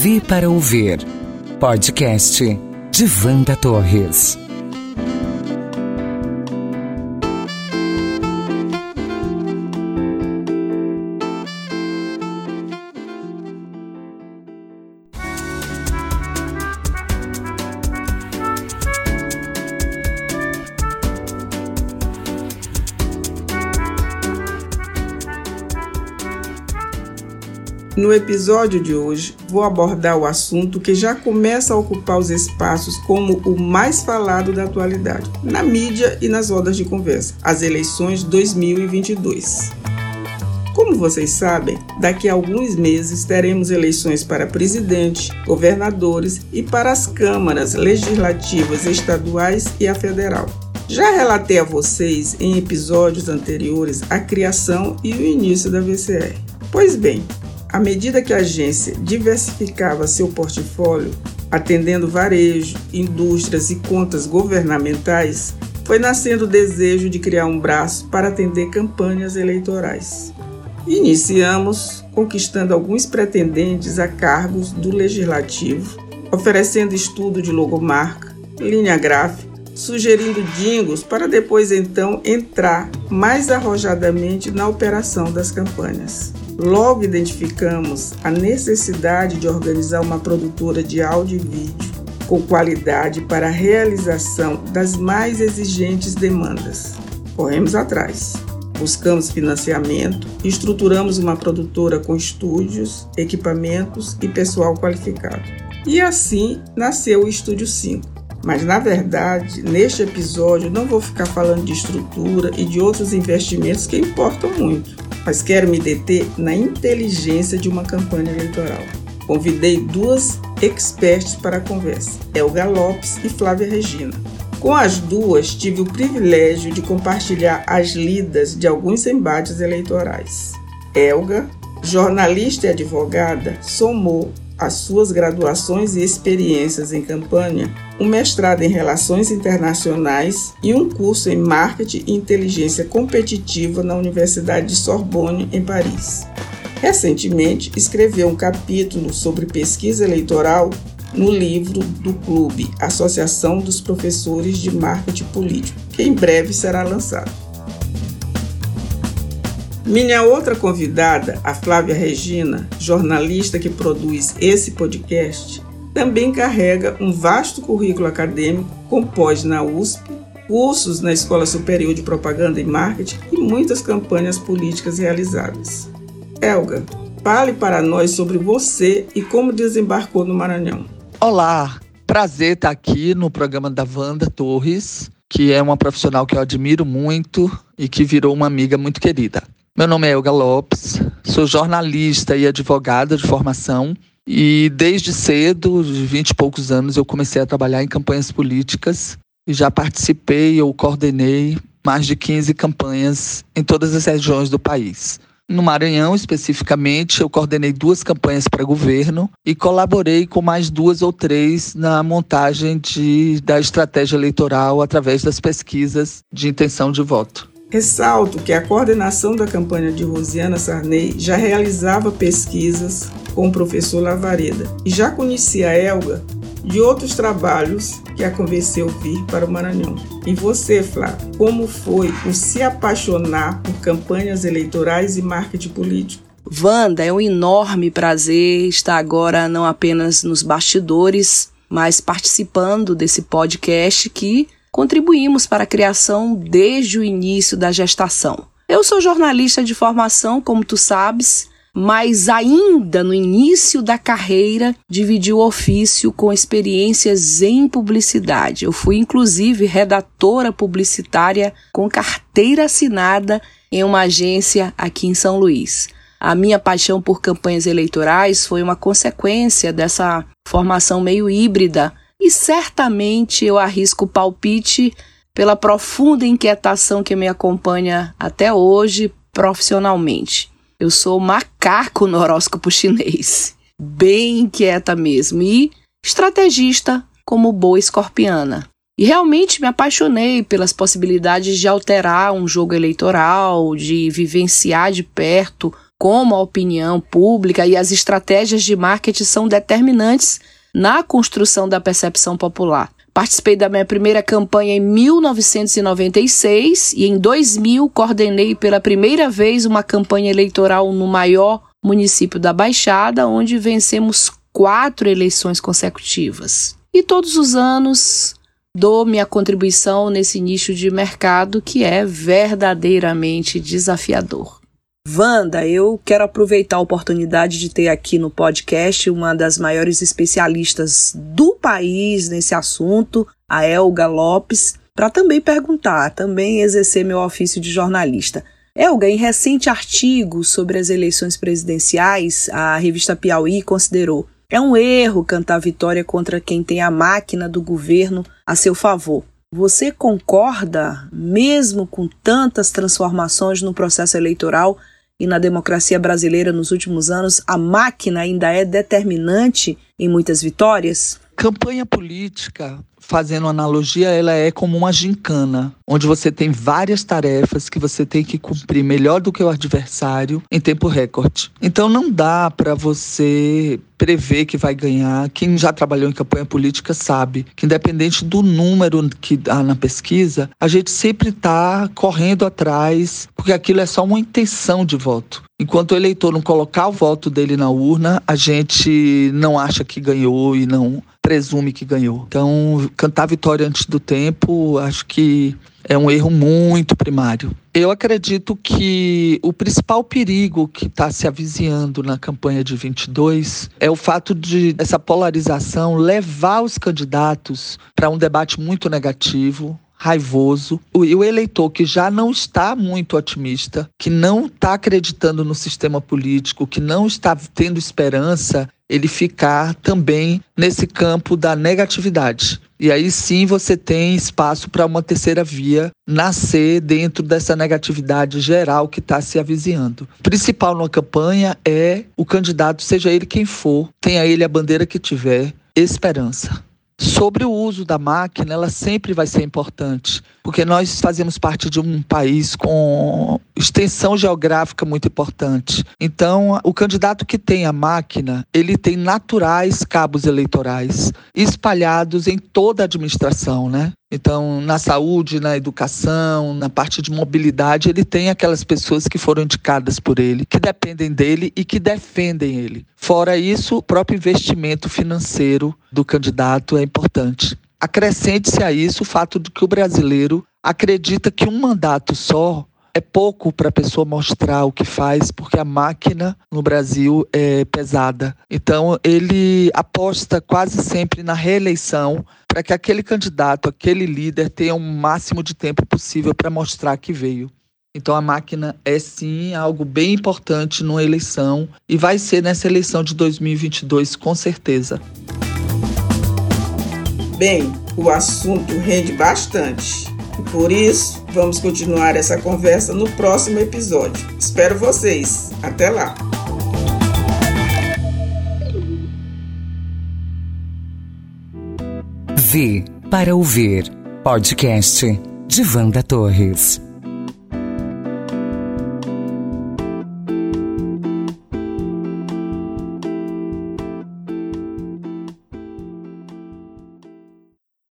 TV para ouvir. Podcast de Wanda Torres. No episódio de hoje, vou abordar o assunto que já começa a ocupar os espaços como o mais falado da atualidade, na mídia e nas rodas de conversa: as eleições 2022. Como vocês sabem, daqui a alguns meses teremos eleições para presidente, governadores e para as câmaras legislativas estaduais e a federal. Já relatei a vocês em episódios anteriores a criação e o início da VCR. Pois bem, à medida que a agência diversificava seu portfólio, atendendo varejo, indústrias e contas governamentais, foi nascendo o desejo de criar um braço para atender campanhas eleitorais. Iniciamos conquistando alguns pretendentes a cargos do legislativo, oferecendo estudo de logomarca, linha gráfica, sugerindo jingles para depois então entrar mais arrojadamente na operação das campanhas. Logo identificamos a necessidade de organizar uma produtora de áudio e vídeo com qualidade para a realização das mais exigentes demandas. Corremos atrás. Buscamos financiamento estruturamos uma produtora com estúdios, equipamentos e pessoal qualificado. E assim nasceu o Estúdio 5. Mas na verdade, neste episódio não vou ficar falando de estrutura e de outros investimentos que importam muito mas quero me deter na inteligência de uma campanha eleitoral. Convidei duas experts para a conversa, Elga Lopes e Flávia Regina. Com as duas, tive o privilégio de compartilhar as lidas de alguns embates eleitorais. Elga, jornalista e advogada, somou as suas graduações e experiências em campanha, um mestrado em Relações Internacionais e um curso em Marketing e Inteligência Competitiva na Universidade de Sorbonne, em Paris. Recentemente, escreveu um capítulo sobre pesquisa eleitoral no livro do Clube Associação dos Professores de Marketing Político, que em breve será lançado. Minha outra convidada, a Flávia Regina, jornalista que produz esse podcast, também carrega um vasto currículo acadêmico com pós na USP, cursos na Escola Superior de Propaganda e Marketing e muitas campanhas políticas realizadas. Elga, fale para nós sobre você e como desembarcou no Maranhão. Olá, prazer estar aqui no programa da Wanda Torres, que é uma profissional que eu admiro muito e que virou uma amiga muito querida. Meu nome é Elga Lopes, sou jornalista e advogada de formação e desde cedo, de 20 e poucos anos, eu comecei a trabalhar em campanhas políticas e já participei ou coordenei mais de 15 campanhas em todas as regiões do país. No Maranhão, especificamente, eu coordenei duas campanhas para governo e colaborei com mais duas ou três na montagem de, da estratégia eleitoral através das pesquisas de intenção de voto. Ressalto que a coordenação da campanha de Rosiana Sarney já realizava pesquisas com o professor Lavareda e já conhecia a Elga de outros trabalhos que a convenceu vir para o Maranhão. E você, Flávio, como foi o se apaixonar por campanhas eleitorais e marketing político? Wanda, é um enorme prazer estar agora não apenas nos bastidores, mas participando desse podcast que contribuímos para a criação desde o início da gestação. Eu sou jornalista de formação, como tu sabes, mas ainda no início da carreira dividi o ofício com experiências em publicidade. Eu fui inclusive redatora publicitária com carteira assinada em uma agência aqui em São Luís. A minha paixão por campanhas eleitorais foi uma consequência dessa formação meio híbrida e certamente eu arrisco o palpite pela profunda inquietação que me acompanha até hoje profissionalmente. Eu sou macaco no horóscopo chinês, bem inquieta mesmo e estrategista como boa escorpiana. E realmente me apaixonei pelas possibilidades de alterar um jogo eleitoral, de vivenciar de perto como a opinião pública e as estratégias de marketing são determinantes na construção da percepção popular. Participei da minha primeira campanha em 1996 e em 2000 coordenei pela primeira vez uma campanha eleitoral no maior município da Baixada, onde vencemos quatro eleições consecutivas. E todos os anos dou minha contribuição nesse nicho de mercado que é verdadeiramente desafiador. Wanda, eu quero aproveitar a oportunidade de ter aqui no podcast uma das maiores especialistas do país nesse assunto, a Elga Lopes, para também perguntar, também exercer meu ofício de jornalista. Elga, em recente artigo sobre as eleições presidenciais, a revista Piauí considerou é um erro cantar vitória contra quem tem a máquina do governo a seu favor. Você concorda, mesmo com tantas transformações no processo eleitoral e na democracia brasileira nos últimos anos, a máquina ainda é determinante em muitas vitórias? Campanha política, fazendo analogia, ela é como uma gincana, onde você tem várias tarefas que você tem que cumprir melhor do que o adversário em tempo recorde. Então não dá para você prever que vai ganhar. Quem já trabalhou em campanha política sabe que, independente do número que dá na pesquisa, a gente sempre está correndo atrás, porque aquilo é só uma intenção de voto. Enquanto o eleitor não colocar o voto dele na urna, a gente não acha que ganhou e não presume que ganhou. Então, cantar vitória antes do tempo, acho que é um erro muito primário. Eu acredito que o principal perigo que está se avizinhando na campanha de 22 é o fato de essa polarização levar os candidatos para um debate muito negativo, raivoso. O, o eleitor que já não está muito otimista, que não está acreditando no sistema político, que não está tendo esperança, ele ficar também nesse campo da negatividade. E aí sim você tem espaço para uma terceira via nascer dentro dessa negatividade geral que está se avizinhando. Principal numa campanha é o candidato, seja ele quem for, tenha ele a bandeira que tiver, esperança. Sobre o uso da máquina, ela sempre vai ser importante, porque nós fazemos parte de um país com extensão geográfica muito importante. Então, o candidato que tem a máquina, ele tem naturais cabos eleitorais espalhados em toda a administração, né? Então, na saúde, na educação, na parte de mobilidade, ele tem aquelas pessoas que foram indicadas por ele, que dependem dele e que defendem ele. Fora isso, o próprio investimento financeiro do candidato é importante. Acrescente-se a isso o fato de que o brasileiro acredita que um mandato só é pouco para a pessoa mostrar o que faz, porque a máquina no Brasil é pesada. Então, ele aposta quase sempre na reeleição para que aquele candidato, aquele líder tenha o máximo de tempo possível para mostrar que veio. Então a máquina é sim algo bem importante numa eleição e vai ser nessa eleição de 2022 com certeza. Bem, o assunto rende bastante. Por isso, vamos continuar essa conversa no próximo episódio. Espero vocês. Até lá! V para ouvir podcast de Vanda Torres.